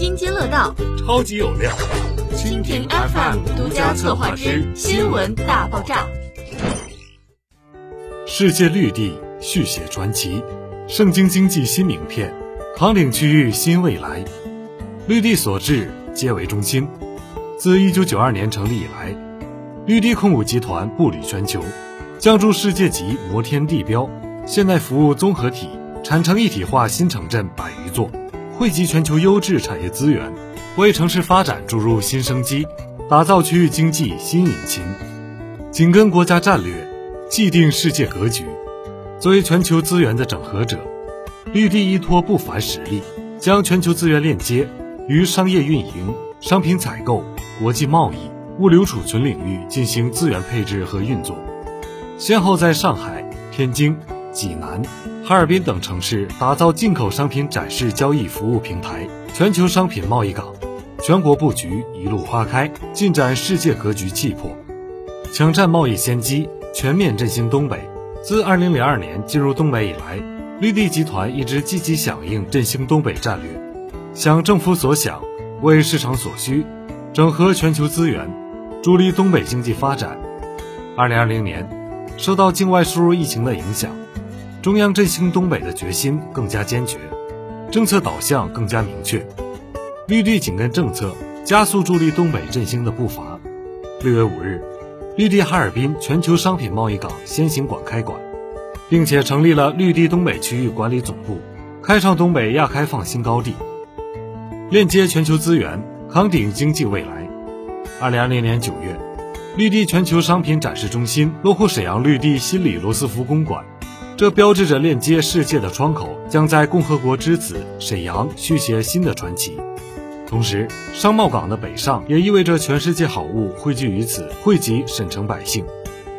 津津乐道，超级有料。蜻蜓 FM 独家策划之新闻大爆炸。世界绿地续写传奇，盛京经济新名片，康岭区域新未来。绿地所至，皆为中心。自1992年成立以来，绿地控股集团步履全球，将筑世界级摩天地标、现代服务综合体、产城一体化新城镇百余座，汇集全球优质产业资源，为城市发展注入新生机，打造区域经济新引擎。紧跟国家战略，既定世界格局。作为全球资源的整合者，绿地依托不凡实力，将全球资源链接与商业运营、商品采购。国际贸易、物流储存领域进行资源配置和运作，先后在上海、天津、济南、哈尔滨等城市打造进口商品展示交易服务平台、全球商品贸易港，全国布局一路花开，进展世界格局气魄，抢占贸易先机，全面振兴东北。自2002年进入东北以来，绿地集团一直积极响应振兴东北战略，想政府所想，为市场所需。整合全球资源，助力东北经济发展。二零二零年，受到境外输入疫情的影响，中央振兴东北的决心更加坚决，政策导向更加明确。绿地紧跟政策，加速助力东北振兴的步伐。六月五日，绿地哈尔滨全球商品贸易港先行馆开馆，并且成立了绿地东北区域管理总部，开创东北亚开放新高地，链接全球资源。扛鼎经济未来。二零二零年九月，绿地全球商品展示中心落户沈阳绿地新里罗斯福公馆，这标志着链接世界的窗口将在共和国之子沈阳续写新的传奇。同时，商贸港的北上也意味着全世界好物汇聚于此，惠及沈城百姓，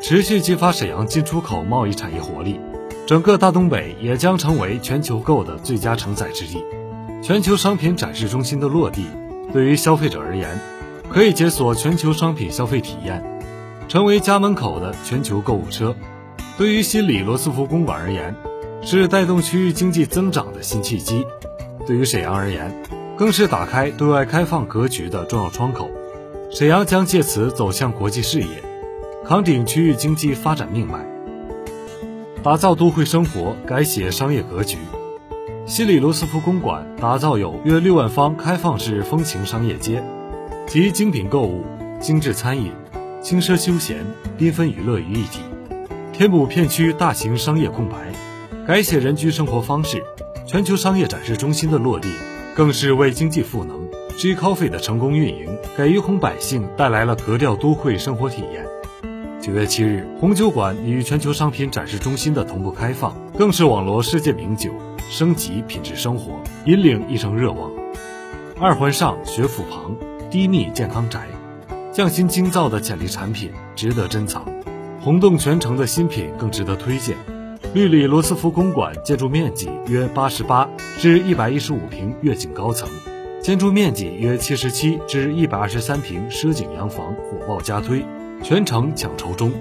持续激发沈阳进出口贸易产业活力。整个大东北也将成为全球购的最佳承载之地。全球商品展示中心的落地。对于消费者而言，可以解锁全球商品消费体验，成为家门口的全球购物车；对于新里罗斯福公馆而言，是带动区域经济增长的新契机；对于沈阳而言，更是打开对外开放格局的重要窗口。沈阳将借此走向国际视野，扛鼎区域经济发展命脉，打造都会生活，改写商业格局。西里罗斯福公馆打造有约六万方开放式风情商业街，集精品购物、精致餐饮、轻奢休闲、缤纷娱乐于一体，填补片区大型商业空白，改写人居生活方式。全球商业展示中心的落地，更是为经济赋能。G Coffee 的成功运营，给于洪百姓带来了格调都会生活体验。九月七日，红酒馆与全球商品展示中心的同步开放，更是网罗世界名酒。升级品质生活，引领一城热望。二环上学府旁低密健康宅，匠心精造的潜力产品值得珍藏。红洞全城的新品更值得推荐。绿里罗斯福公馆建筑面积约八十八至一百一十五平悦景高层，建筑面积约七十七至一百二十三平奢景洋房火爆加推，全城抢筹中。